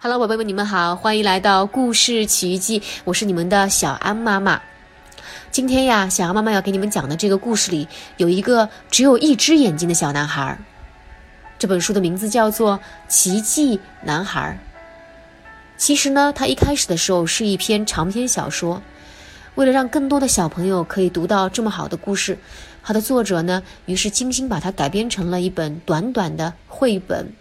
Hello，宝贝们，你们好，欢迎来到故事奇遇记，我是你们的小安妈妈。今天呀，小安妈妈要给你们讲的这个故事里，有一个只有一只眼睛的小男孩。这本书的名字叫做《奇迹男孩》。其实呢，它一开始的时候是一篇长篇小说。为了让更多的小朋友可以读到这么好的故事，它的作者呢，于是精心把它改编成了一本短短的绘本。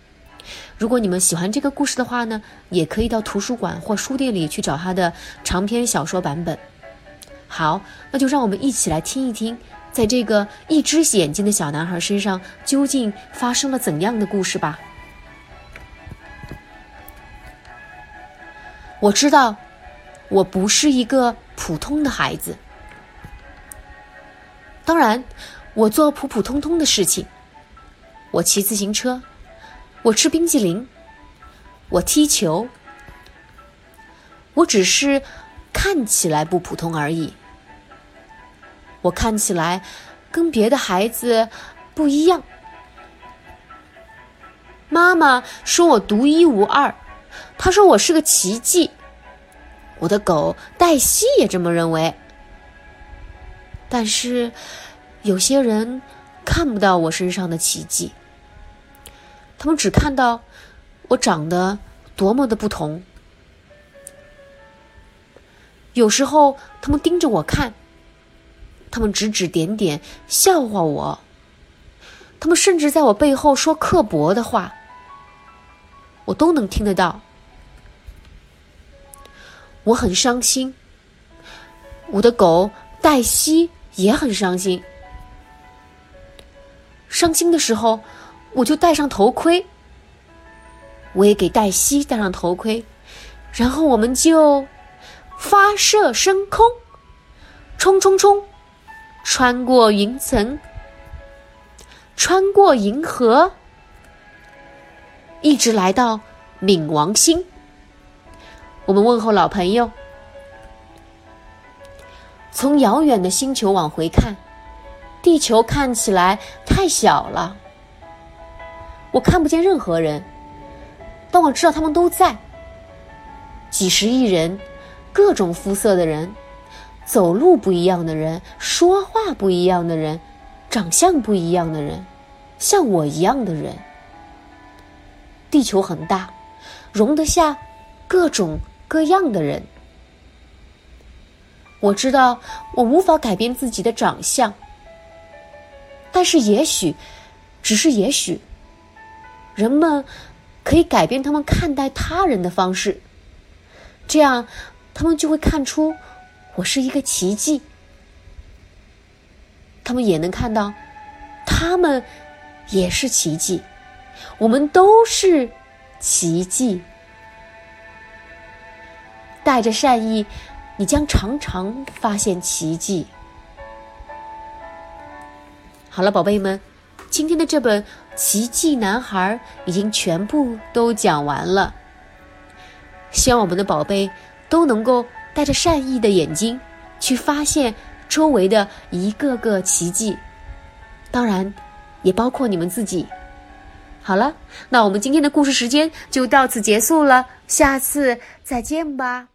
如果你们喜欢这个故事的话呢，也可以到图书馆或书店里去找他的长篇小说版本。好，那就让我们一起来听一听，在这个一只眼睛的小男孩身上究竟发生了怎样的故事吧。我知道，我不是一个普通的孩子。当然，我做普普通通的事情。我骑自行车。我吃冰激凌，我踢球，我只是看起来不普通而已。我看起来跟别的孩子不一样。妈妈说我独一无二，她说我是个奇迹。我的狗黛西也这么认为。但是有些人看不到我身上的奇迹。他们只看到我长得多么的不同。有时候，他们盯着我看，他们指指点点，笑话我。他们甚至在我背后说刻薄的话，我都能听得到。我很伤心，我的狗黛西也很伤心。伤心的时候。我就戴上头盔，我也给黛西戴上头盔，然后我们就发射升空，冲冲冲，穿过云层，穿过银河，一直来到冥王星。我们问候老朋友，从遥远的星球往回看，地球看起来太小了。我看不见任何人，但我知道他们都在。几十亿人，各种肤色的人，走路不一样的人，说话不一样的人，长相不一样的人，像我一样的人。地球很大，容得下各种各样的人。我知道我无法改变自己的长相，但是也许，只是也许。人们可以改变他们看待他人的方式，这样他们就会看出我是一个奇迹。他们也能看到，他们也是奇迹，我们都是奇迹。带着善意，你将常常发现奇迹。好了，宝贝们。今天的这本《奇迹男孩》已经全部都讲完了。希望我们的宝贝都能够带着善意的眼睛去发现周围的一个个奇迹，当然，也包括你们自己。好了，那我们今天的故事时间就到此结束了，下次再见吧。